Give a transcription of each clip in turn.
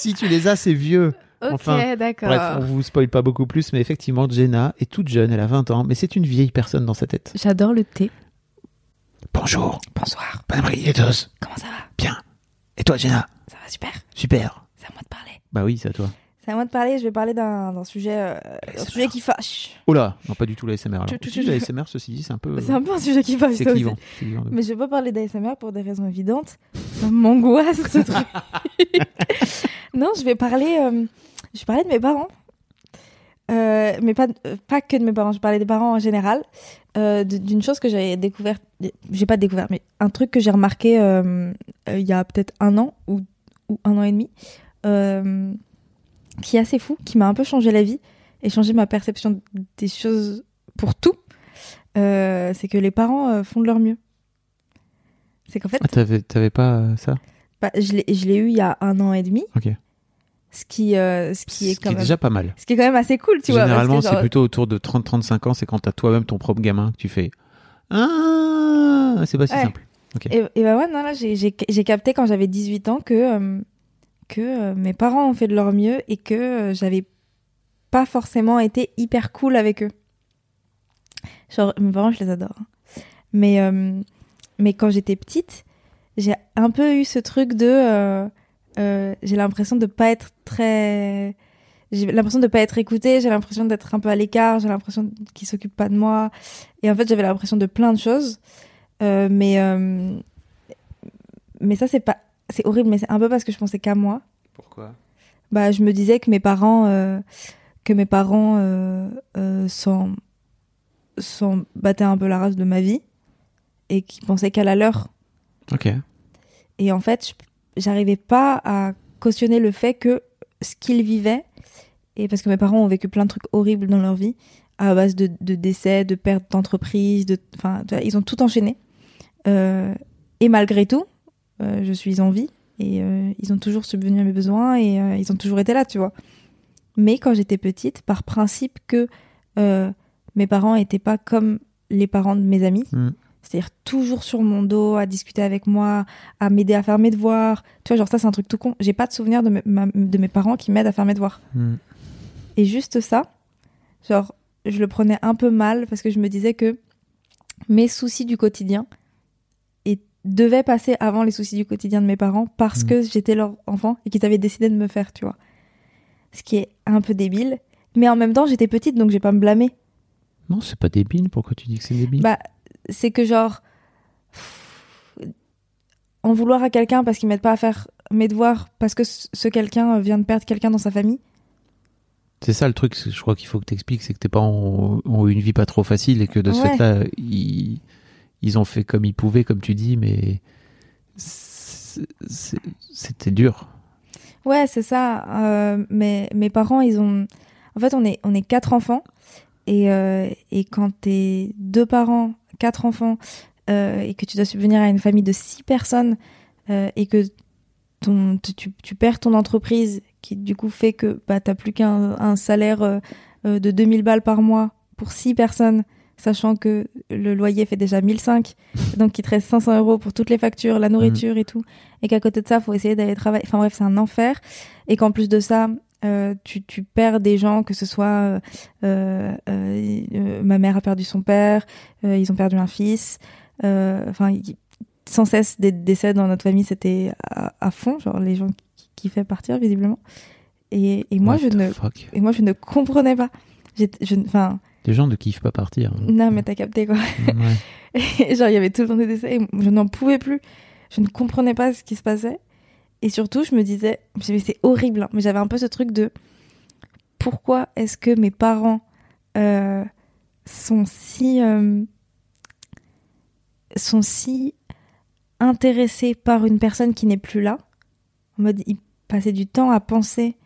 si tu les as, c'est vieux. Ok, Enfin, d'accord. Bref, on vous spoil pas beaucoup plus, mais effectivement, Jenna est toute jeune, elle a 20 ans, mais c'est une vieille personne dans sa tête. J'adore le thé. Bonjour, Bonsoir. bon après-midi à tous. Comment ça va? Bien. Et toi, Jenna? Ça va super. Super. C'est à moi de parler. Bah oui, c'est à toi. C'est à moi de parler. Je vais parler d'un sujet, euh, un sujet qui fâche. Oh là, non, pas du tout la SMR. Alors. Tu- tu- Si, tu- la SMR, ceci dit, c'est un peu. C'est un peu un sujet qui fâche. C'est clivant. c'est clivant de- Mais je vais pas parler d'ASMR pour des raisons évidentes. Ça m'angoisse ce truc. non, je vais parler. euh, je vais de mes parents. Euh, mais pas, euh, pas que de mes parents, je parlais des parents en général. D'une chose que j'avais découvert, j'ai pas découvert, mais un truc que j'ai remarqué il y a peut-être un an ou, ou un an et demi, qui est assez fou, qui m'a un peu changé la vie et changé ma perception des choses pour tout. C'est que les parents font de leur mieux. C'est qu'en fait, Ah, t'avais, pas ça? Bah, je l'ai eu il y a un an et demi, Ok. ce qui, euh, ce qui est Ce quand qui est même, déjà pas mal. ce qui est quand même assez cool, tu vois. Généralement, genre- c'est plutôt autour de 30-35 ans, c'est quand t'as toi-même ton propre gamin que tu fais. Ah, c'est pas si Ouais. simple. Et, et bah ouais, non, là, j'ai- capté quand j'avais 18 ans que, euh, que euh, mes parents ont fait de leur mieux et que euh, j'avais pas forcément été hyper cool avec eux. Genre, mes parents, je les adore. hein. Mais, mais quand j'étais petite, j'ai un peu eu ce truc de. euh, euh, j'ai l'impression de pas être très. J'ai l'impression de pas être écoutée, j'ai l'impression d'être un peu à l'écart, j'ai l'impression qu'ils s'occupent pas de moi. Et en fait, j'avais l'impression de plein de choses. Euh, mais, mais ça, c'est pas. C'est horrible, mais c'est un peu parce que je pensais qu'à moi. Pourquoi? Bah, je me disais que mes parents. que mes parents s'en, s'en battaient un peu la race de ma vie. Et qui pensaient qu'à la leur. Ok. Et en fait, j'arrivais pas à cautionner le fait que ce qu'ils vivaient, et parce que mes parents ont vécu plein de trucs horribles dans leur vie, à base de, décès, de perte d'entreprise, de, enfin, ils ont tout enchaîné. Euh, et malgré tout, euh, je suis en vie, et euh, ils ont toujours subvenu à mes besoins, et ils ont toujours été là, tu vois. Mais quand j'étais petite, par principe que mes parents n'étaient pas comme les parents de mes amis, Mm. C'est-à-dire toujours sur mon dos, à discuter avec moi, à m'aider à faire mes devoirs. Tu vois, genre ça, c'est un truc tout con. J'ai pas de souvenir de, mes- ma- de mes parents qui m'aident à faire mes devoirs. Hmm. Et juste ça, genre, je le prenais un peu mal parce que je me disais que mes soucis du quotidien et devaient passer avant les soucis du quotidien de mes parents parce Mm. que j'étais leur enfant et qu'ils avaient décidé de me faire, tu vois. Ce qui est un peu débile. Mais en même temps, j'étais petite, donc je vais pas me blâmer. Non, c'est pas débile. Pourquoi tu dis que c'est débile? Bah, c'est que genre en vouloir à quelqu'un parce qu'il m'aide pas à faire mes devoirs parce que ce quelqu'un vient de perdre quelqu'un dans sa famille. C'est ça le truc, je crois qu'il faut que t'expliques, c'est que tes parents ont, eu une vie pas trop facile et que de ce Ouais. fait-là, ils, ils ont fait comme ils pouvaient, comme tu dis, mais c'était dur. Ouais, c'est ça. Euh, mais mes parents, ils ont. En fait, on est, on est quatre enfants. Et, euh, et quand t'es deux parents, quatre enfants, euh, et que tu dois subvenir à une famille de six personnes, euh, et que ton, tu, tu- tu perds ton entreprise, qui du coup fait que bah, t'as plus qu'un un salaire euh, de 2000 balles par mois pour 6 personnes, sachant que le loyer fait déjà 1005, donc il te reste 500 euros pour toutes les factures, la nourriture et tout, et qu'à côté de ça, faut essayer d'aller travailler. Enfin bref, c'est un enfer, et qu'en plus de ça, euh, tu, tu perds des gens, que ce soit euh, euh, euh, ma mère a perdu son père, euh, ils ont perdu un fils, euh, enfin sans cesse des décès dans notre famille, c'était à, à fond, genre les gens qui, qui fait partir visiblement. Et, et moi What je ne fuck? et moi je ne comprenais pas. Enfin Les gens ne kiffent pas partir. hein. non mais t'as capté quoi. Ouais. Genre, il y avait tout le temps des décès et je n'en pouvais plus. Je ne comprenais pas ce qui se passait. Et surtout, je me disais, c'est horrible, hein, mais j'avais un peu ce truc de pourquoi est-ce que mes parents euh, sont si euh, sont si intéressés par une personne qui n'est plus là? En mode, ils passaient du temps à penser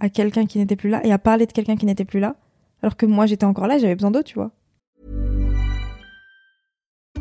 à quelqu'un qui n'était plus là et à parler de quelqu'un qui n'était plus là, alors que moi j'étais encore là, j'avais besoin d'eux, tu vois?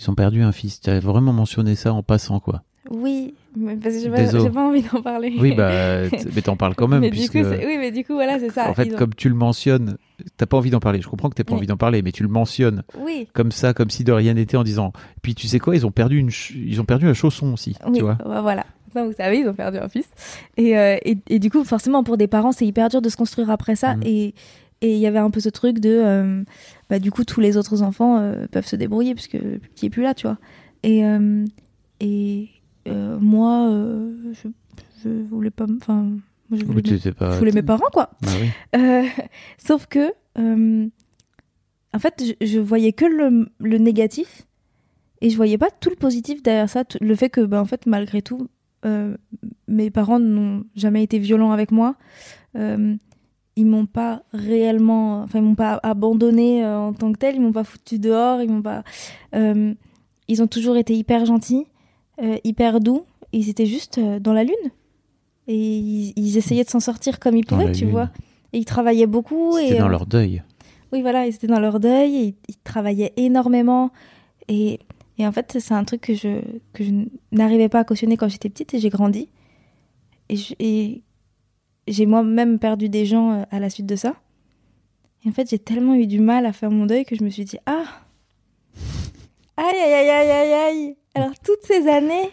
Ils ont perdu un fils. Tu as vraiment mentionné ça en passant, quoi. Oui, parce que j'ai pas, pas envie d'en parler. Oui, bah, mais t'en parles quand même. mais puisque, du coup, oui, mais du coup, voilà, c'est ça. en fait, ont- comme tu le mentionnes, t'as pas envie d'en parler. Je comprends que t'as pas Oui. envie d'en parler, mais tu le mentionnes Oui, comme ça, comme si de rien n'était, en disant. Puis tu sais quoi, ils ont perdu une, ch- ils ont perdu un chausson aussi, oui, tu vois. bah, voilà. Non, vous savez, ils ont perdu un fils. Et, euh, et, et du coup, forcément, pour des parents, c'est hyper dur de se construire après ça. Mhm. Et et il y avait un peu ce truc de, euh, bah, du coup, tous les autres enfants euh, peuvent se débrouiller puisque le petit est plus là, tu vois. Et, euh, et moi, je, je voulais pas. Enfin, je voulais, tu sais pas. je voulais mes parents, quoi. Oui. Euh, sauf que, en fait, je, je voyais que le, le négatif et je voyais pas tout le positif derrière ça. le fait que, bah, en fait, malgré tout, mes parents n'ont jamais été violents avec moi. Euh, ils m'ont pas réellement, enfin, ils m'ont pas abandonné euh, en tant que tel. Ils m'ont pas foutu dehors. Ils m'ont pas. euh, ils ont toujours été hyper gentils, euh, hyper doux. Ils étaient juste dans la lune et ils, ils essayaient de s'en sortir comme ils Dans pouvaient, tu lune. vois. Et ils travaillaient beaucoup. C'était dans leur deuil. Oui, voilà, ils étaient dans leur deuil, et ils, ils travaillaient énormément. Et, et en fait, c'est un truc que je, que je n'arrivais pas à cautionner quand j'étais petite et j'ai grandi. Et je- et j'ai moi-même perdu des gens euh, à la suite de ça. Et en fait, j'ai tellement eu du mal à faire mon deuil que je me suis dit Ah Aïe, aïe, aïe, aïe, aïe, aïe Alors, toutes ces années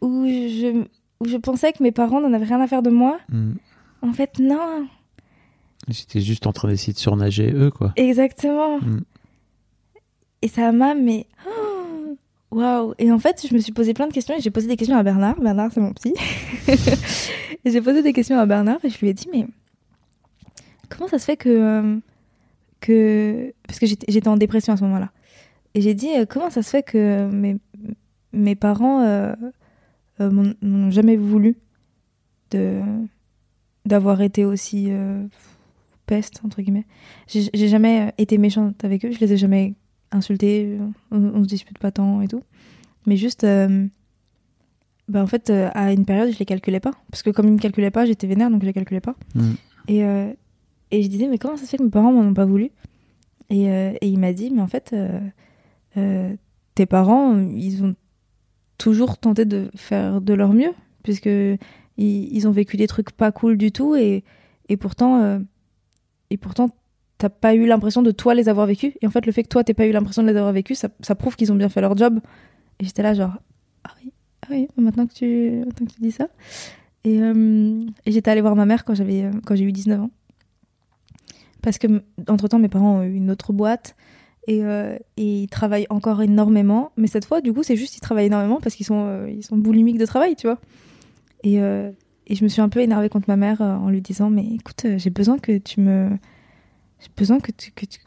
où je, où je pensais que mes parents n'en avaient rien à faire de moi, Hmm. en fait, non J'étais juste en train d'essayer de surnager eux, quoi. Exactement. Mm. Et ça m'a, mais. oh, Waouh! Et en fait, je me suis posé plein de questions et j'ai posé des questions à Bernard. Bernard, c'est mon psy. et j'ai posé des questions à Bernard et je lui ai dit, mais. Comment ça se fait que. euh, que... Parce que j'étais en dépression à ce moment-là. Et j'ai dit, euh, comment ça se fait que mes, mes parents euh, euh, m'ont- jamais voulu d'avoir été aussi peste, entre guillemets. J'ai jamais été méchante avec eux, je les ai jamais insultés, on, on se dispute pas tant et tout. Mais juste, euh, bah en fait, euh, à une période, je les calculais pas. Parce que comme ils me calculaient pas, j'étais vénère, donc je les calculais pas. Mm. Et, euh, et je disais, mais comment ça se fait que mes parents m'en ont pas voulu? Et, euh, et il m'a dit, mais en fait, tes parents, ils ont toujours tenté de faire de leur mieux, puisque ils, ils ont vécu des trucs pas cool du tout, et, et pourtant, et pourtant, t'as pas eu l'impression de toi les avoir vécus. Et en fait, le fait que toi, t'aies pas eu l'impression de les avoir vécus, ça, ça prouve qu'ils ont bien fait leur job. Et j'étais là, genre, ah oui, ah oui, maintenant que tu, maintenant que tu dis ça. Et, euh, j'étais allée voir ma mère quand j'avais euh, quand j'ai eu 19 ans. Parce que entre temps mes parents ont eu une autre boîte et, euh, et ils travaillent encore énormément. Mais cette fois, du coup, c'est juste ils travaillent énormément parce qu'ils sont euh, sont boulimiques de travail, tu vois. Et, et je me suis un peu énervée contre ma mère en lui disant mais écoute, j'ai besoin que tu me j'ai besoin que tu, que, tu,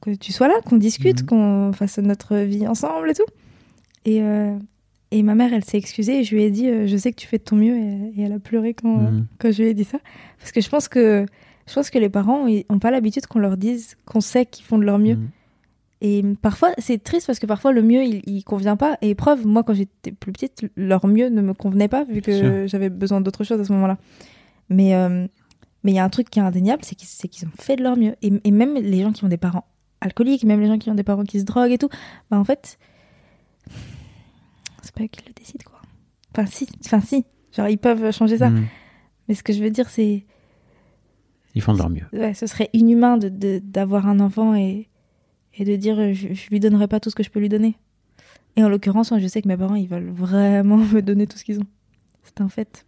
que tu sois là, qu'on discute, Mhm. qu'on fasse notre vie ensemble et tout. Et, euh, et ma mère, elle s'est excusée et je lui ai dit euh, Je sais que tu fais de ton mieux. Et, et elle a pleuré quand, Mhm. quand je lui ai dit ça. Parce que je pense que, je pense que les parents n'ont pas l'habitude qu'on leur dise qu'on sait qu'ils font de leur mieux. Mhm. Et parfois, c'est triste parce que parfois le mieux, il, il convient pas. Et preuve, moi, quand j'étais plus petite, leur mieux ne me convenait pas vu que j'avais besoin d'autre chose à ce moment-là. Mais euh, mais il y a un truc qui est indéniable, c'est qu'ils ont fait de leur mieux. Et, et même les gens qui ont des parents alcooliques, même les gens qui ont des parents qui se droguent et tout, bah en fait, c'est pas eux qui le décident, quoi. Enfin, si, enfin, si. Genre, ils peuvent changer ça. Mhm. Mais ce que je veux dire, c'est Ils font de leur mieux. ouais, ce serait inhumain de- de- d'avoir un enfant et, et de dire je, je lui donnerai pas tout ce que je peux lui donner. Et en l'occurrence, je sais que mes parents, ils veulent vraiment me donner tout ce qu'ils ont. C'est un fait.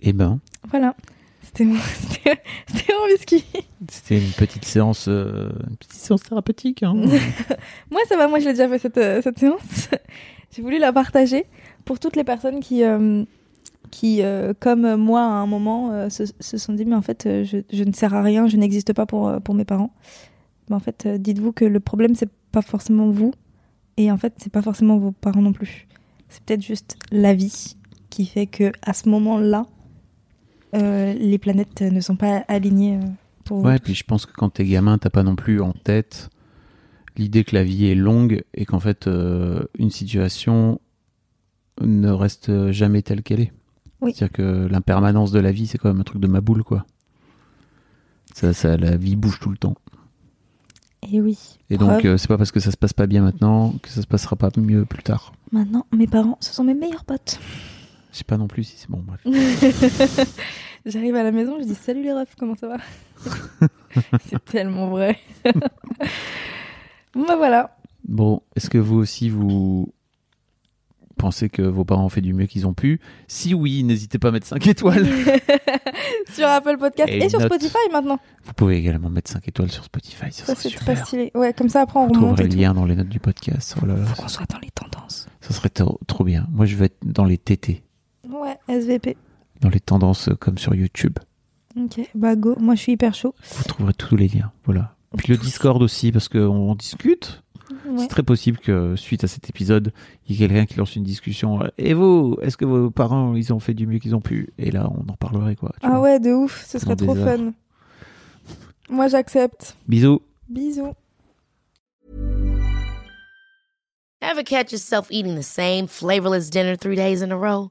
Eh ben, Voilà. C'était mon, c'était- c'était mon whisky. c'était une petite séance, euh, une petite séance thérapeutique. Hein. Moi, ça va, moi, je l'ai déjà fait cette, euh, cette séance. J'ai voulu la partager pour toutes les personnes qui, euh, qui comme moi, à un moment, se, se sont dit Mais en fait, je, je ne sers à rien, je n'existe pas pour, pour mes parents. Mais en fait, dites-vous que le problème, c'est pas forcément vous. Et en fait, c'est pas forcément vos parents non plus. C'est peut-être juste la vie qui fait que à ce moment-là, euh, les planètes ne sont pas alignées euh, pour Ouais, puis je pense que quand t'es gamin, t'as pas non plus en tête l'idée que la vie est longue et qu'en fait, euh, une situation ne reste jamais telle qu'elle est. Oui. C'est-à-dire que l'impermanence de la vie, c'est quand même un truc de ma boule, quoi. Ça, ça, la vie bouge tout le temps. Et oui. Et donc, euh, c'est pas parce que ça se passe pas bien maintenant que ça se passera pas mieux plus tard. Maintenant, mes parents, ce sont mes meilleurs potes. Je sais pas non plus si c'est bon, bref. J'arrive à la maison, je dis salut les refs, comment ça va? C'est tellement vrai. bon bah voilà. Bon, est-ce que vous aussi, vous pensez que vos parents ont fait du mieux qu'ils ont pu? Si oui, n'hésitez pas à mettre 5 étoiles. sur Apple Podcast Et et, sur note. Spotify maintenant. Vous pouvez également mettre 5 étoiles sur Spotify, ça Ça serait c'est très super. stylé. Ouais, comme ça après on Vous remonte le lien dans les notes du podcast. Oh là là, Faut qu'on soit dans les tendances. ça serait trop, trop bien. Moi, je vais être dans les TT, Ouais, SVP. dans les tendances euh, comme sur YouTube. Ok, bah go. Moi je suis hyper chaud. Vous trouverez tous les liens. Voilà. Puis le Discord aussi, parce qu'on discute. Ouais. C'est très possible que suite à cet épisode, il y ait quelqu'un qui lance une discussion. euh, Et vous, est-ce que vos parents, ils ont fait du mieux qu'ils ont pu? Et là, on en parlerait, quoi. tu Ah vois. ouais, de ouf, ce serait trop heures. fun. Moi j'accepte. Bisous. Bisous. Ever catch yourself eating the same flavorless dinner three days in a row?